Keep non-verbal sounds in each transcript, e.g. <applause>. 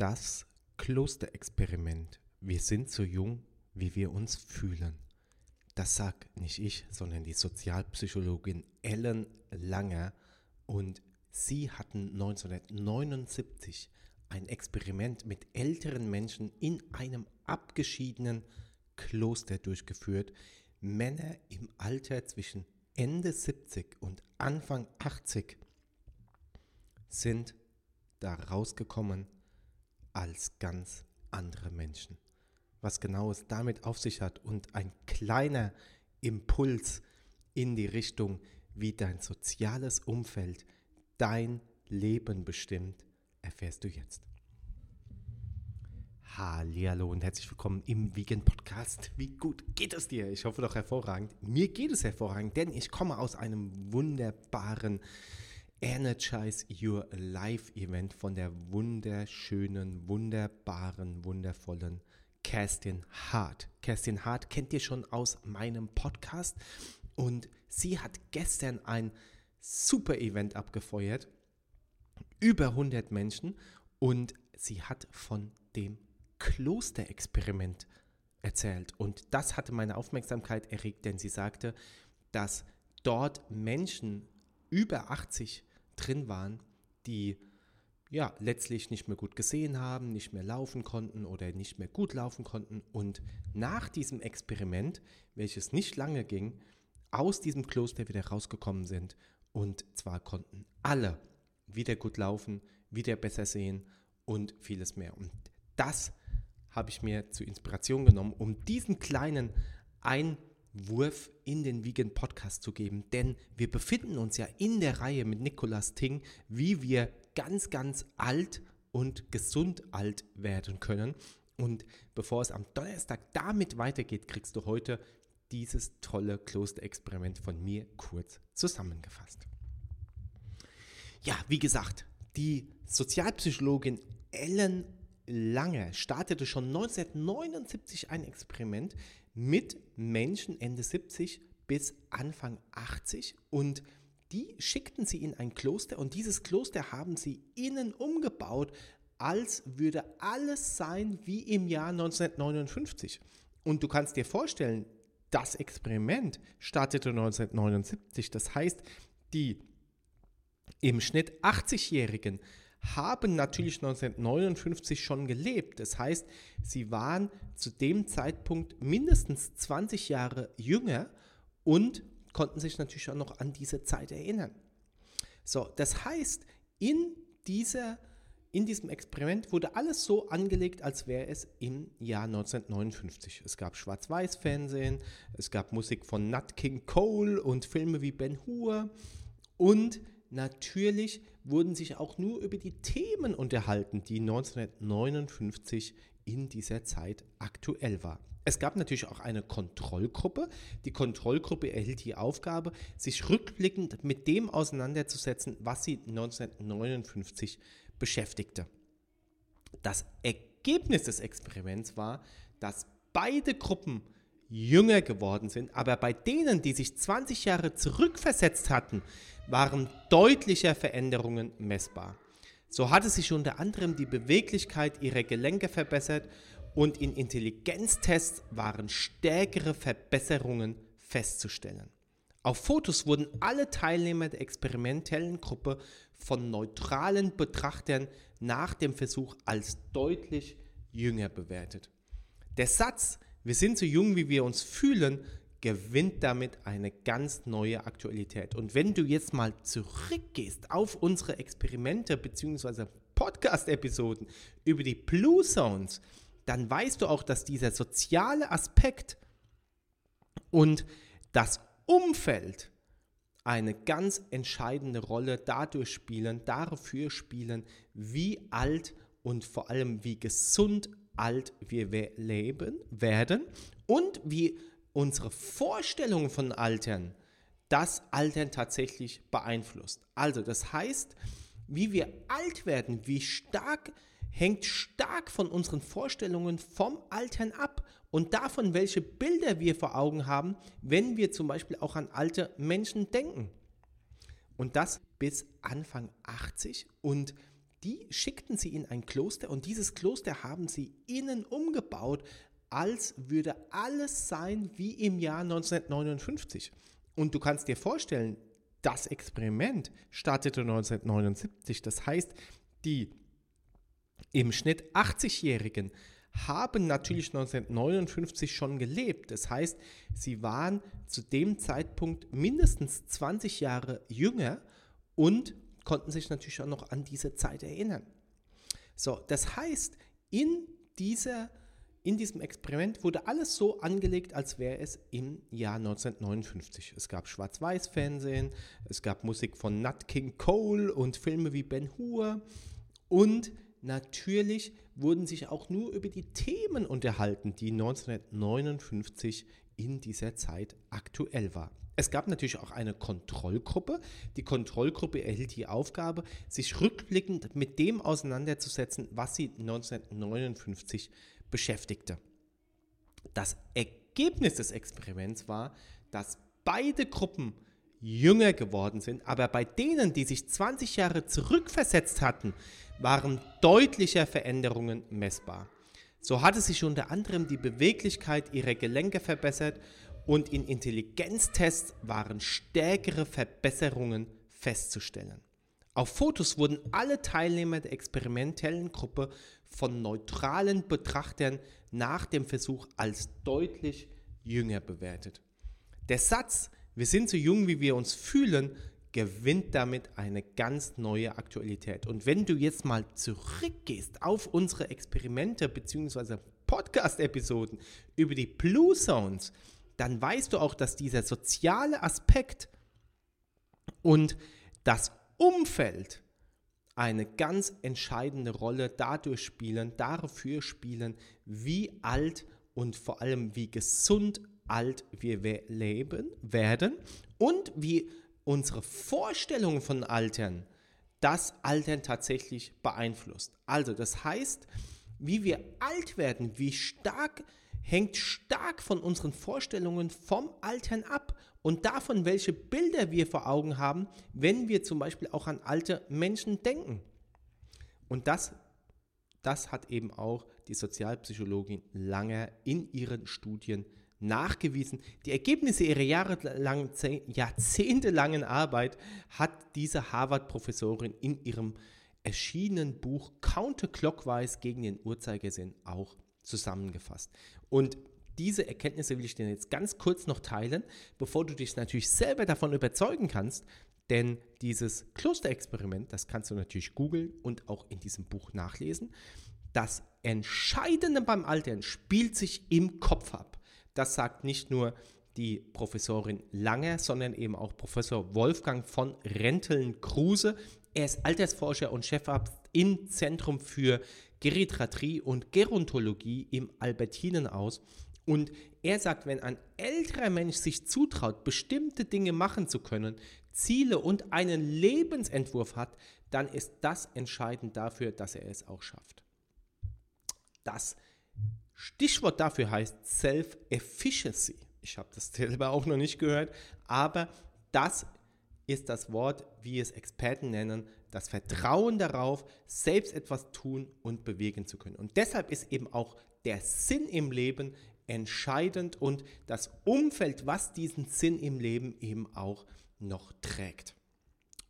Das Klosterexperiment. Wir sind so jung, wie wir uns fühlen. Das sagt nicht ich, sondern die Sozialpsychologin Ellen Langer. Und sie hatten 1979 ein Experiment mit älteren Menschen in einem abgeschiedenen Kloster durchgeführt. Männer im Alter zwischen Ende 70 und Anfang 80 sind da rausgekommen als ganz andere Menschen. Was genau es damit auf sich hat und ein kleiner Impuls in die Richtung, wie dein soziales Umfeld dein Leben bestimmt, erfährst du jetzt. Hallo und herzlich willkommen im Vegan Podcast. Wie gut geht es dir? Ich hoffe doch hervorragend. Mir geht es hervorragend, denn ich komme aus einem wunderbaren Energize Your Life Event von der wunderschönen, wunderbaren, wundervollen Kerstin Hart. Kerstin Hart kennt ihr schon aus meinem Podcast und sie hat gestern ein super Event abgefeuert. Über 100 Menschen und sie hat von dem Klosterexperiment erzählt. Und das hatte meine Aufmerksamkeit erregt, denn sie sagte, dass dort Menschen über 80 drin waren, die ja letztlich nicht mehr gut gesehen haben, nicht mehr laufen konnten oder nicht mehr gut laufen konnten und nach diesem Experiment, welches nicht lange ging, aus diesem Kloster wieder rausgekommen sind und zwar konnten alle wieder gut laufen, wieder besser sehen und vieles mehr. Und das habe ich mir zur Inspiration genommen, um diesen kleinen Einblick Wurf in den Vegan Podcast zu geben, denn wir befinden uns ja in der Reihe mit Nicolas Ting, wie wir ganz, ganz alt und gesund alt werden können. Und bevor es am Donnerstag damit weitergeht, kriegst du heute dieses tolle Klosterexperiment von mir kurz zusammengefasst. Ja, wie gesagt, die Sozialpsychologin Ellen Lange startete schon 1979 ein Experiment, mit Menschen Ende 70 bis Anfang 80 und die schickten sie in ein Kloster und dieses Kloster haben sie innen umgebaut, als würde alles sein wie im Jahr 1959. Und du kannst dir vorstellen, das Experiment startete 1979. Das heißt, die im Schnitt 80-Jährigen haben natürlich 1959 schon gelebt. Das heißt, sie waren zu dem Zeitpunkt mindestens 20 Jahre jünger und konnten sich natürlich auch noch an diese Zeit erinnern. So, das heißt, in, dieser, in diesem Experiment wurde alles so angelegt, als wäre es im Jahr 1959. Es gab Schwarz-Weiß-Fernsehen, es gab Musik von Nat King Cole und Filme wie Ben Hur und natürlich wurden sich auch nur über die Themen unterhalten, die 1959 in dieser Zeit aktuell war. Es gab natürlich auch eine Kontrollgruppe. Die Kontrollgruppe erhielt die Aufgabe, sich rückblickend mit dem auseinanderzusetzen, was sie 1959 beschäftigte. Das Ergebnis des Experiments war, dass beide Gruppen jünger geworden sind, aber bei denen, die sich 20 Jahre zurückversetzt hatten, waren deutliche Veränderungen messbar. So hatte sich unter anderem die Beweglichkeit ihrer Gelenke verbessert und in Intelligenztests waren stärkere Verbesserungen festzustellen. Auf Fotos wurden alle Teilnehmer der experimentellen Gruppe von neutralen Betrachtern nach dem Versuch als deutlich jünger bewertet. Der Satz, wir sind so jung, wie wir uns fühlen, gewinnt damit eine ganz neue Aktualität. Und wenn du jetzt mal zurückgehst auf unsere Experimente bzw. Podcast-Episoden über die Blue Zones, dann weißt du auch, dass dieser soziale Aspekt und das Umfeld eine ganz entscheidende Rolle dadurch spielen, dafür spielen, wie alt und vor allem wie gesund alt wir leben werden und wie unsere Vorstellung von Altern das Altern tatsächlich beeinflusst. Also das heißt, wie wir alt werden, wie stark hängt stark von unseren Vorstellungen vom Altern ab und davon, welche Bilder wir vor Augen haben, wenn wir zum Beispiel auch an alte Menschen denken. Und das bis Anfang 80 und die schickten sie in ein Kloster und dieses Kloster haben sie innen umgebaut, als würde alles sein wie im Jahr 1959. Und du kannst dir vorstellen, das Experiment startete 1979. Das heißt, die im Schnitt 80-Jährigen haben natürlich 1959 schon gelebt. Das heißt, sie waren zu dem Zeitpunkt mindestens 20 Jahre jünger und konnten sich natürlich auch noch an diese Zeit erinnern. So, das heißt, in, dieser, in diesem Experiment wurde alles so angelegt, als wäre es im Jahr 1959. Es gab Schwarz-Weiß-Fernsehen, es gab Musik von Nat King Cole und Filme wie Ben Hur und natürlich wurden sich auch nur über die Themen unterhalten, die 1959 in dieser Zeit aktuell war. Es gab natürlich auch eine Kontrollgruppe. Die Kontrollgruppe erhielt die Aufgabe, sich rückblickend mit dem auseinanderzusetzen, was sie 1959 beschäftigte. Das Ergebnis des Experiments war, dass beide Gruppen jünger geworden sind, aber bei denen, die sich 20 Jahre zurückversetzt hatten, waren deutliche Veränderungen messbar. So hatte sich unter anderem die Beweglichkeit ihrer Gelenke verbessert und in Intelligenztests waren stärkere Verbesserungen festzustellen. Auf Fotos wurden alle Teilnehmer der experimentellen Gruppe von neutralen Betrachtern nach dem Versuch als deutlich jünger bewertet. Der Satz, wir sind so jung, wie wir uns fühlen, gewinnt damit eine ganz neue Aktualität. Und wenn du jetzt mal zurückgehst auf unsere Experimente bzw. Podcast-Episoden über die Blue Zones, dann weißt du auch, dass dieser soziale Aspekt und das Umfeld eine ganz entscheidende Rolle dadurch spielen, dafür spielen, wie alt und vor allem wie gesund alt wir leben werden und wie unsere Vorstellung von Altern das Altern tatsächlich beeinflusst. Also das heißt, wie wir alt werden, wie stark hängt stark von unseren Vorstellungen vom Altern ab und davon, welche Bilder wir vor Augen haben, wenn wir zum Beispiel auch an alte Menschen denken. Und das, das hat eben auch die Sozialpsychologin Langer in ihren Studien nachgewiesen. Die Ergebnisse ihrer jahrelang, jahrzehntelangen Arbeit hat diese Harvard-Professorin in ihrem erschienenen Buch Counterclockwise gegen den Uhrzeigersinn auch zusammengefasst. Und diese Erkenntnisse will ich dir jetzt ganz kurz noch teilen, bevor du dich natürlich selber davon überzeugen kannst, denn dieses Klosterexperiment, das kannst du natürlich googeln und auch in diesem Buch nachlesen. Das Entscheidende beim Altern spielt sich im Kopf ab. Das sagt nicht nur die Professorin Lange, sondern eben auch Professor Wolfgang von Renteln-Kruse. Er ist Altersforscher und Chefarzt im Zentrum für Geriatrie und Gerontologie im Albertinenhaus. Und er sagt, wenn ein älterer Mensch sich zutraut, bestimmte Dinge machen zu können, Ziele und einen Lebensentwurf hat, dann ist das entscheidend dafür, dass er es auch schafft. Das Stichwort dafür heißt Self-Efficiency. Ich habe das <laughs> selber auch noch nicht gehört, aber das ist das Wort, wie es Experten nennen, das Vertrauen darauf, selbst etwas tun und bewegen zu können. Und deshalb ist eben auch der Sinn im Leben entscheidend und das Umfeld, was diesen Sinn im Leben eben auch noch trägt.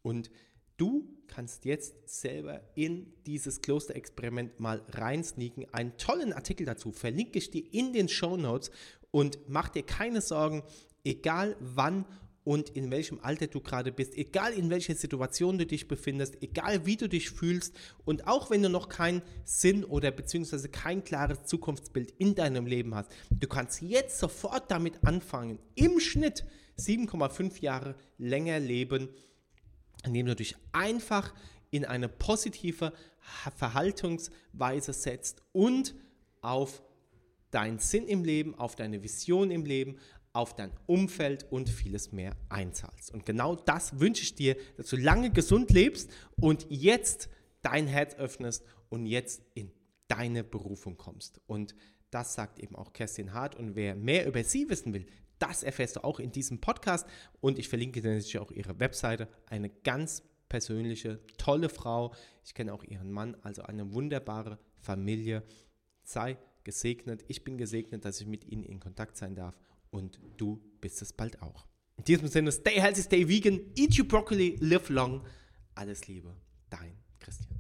Und du kannst jetzt selber in dieses Klosterexperiment mal reinsneaken. Einen tollen Artikel dazu verlinke ich dir in den Show Notes und mach dir keine Sorgen, egal wann und in welchem Alter du gerade bist, egal in welcher Situation du dich befindest, egal wie du dich fühlst und auch wenn du noch keinen Sinn oder beziehungsweise kein klares Zukunftsbild in deinem Leben hast, du kannst jetzt sofort damit anfangen, im Schnitt 7,5 Jahre länger leben, indem du dich einfach in eine positive Verhaltensweise setzt und auf deinen Sinn im Leben, auf deine Vision im Leben, auf dein Umfeld und vieles mehr einzahlst. Und genau das wünsche ich dir, dass du lange gesund lebst und jetzt dein Herz öffnest und jetzt in deine Berufung kommst. Und das sagt eben auch Kerstin Hart. Und wer mehr über sie wissen will, das erfährst du auch in diesem Podcast. Und ich verlinke dir natürlich auch ihre Webseite. Eine ganz persönliche, tolle Frau. Ich kenne auch ihren Mann, also eine wunderbare Familie. Sei gesegnet. Ich bin gesegnet, dass ich mit ihnen in Kontakt sein darf und du bist es bald auch. In diesem Sinne, stay healthy, stay vegan, eat your broccoli, live long. Alles Liebe, dein Christian.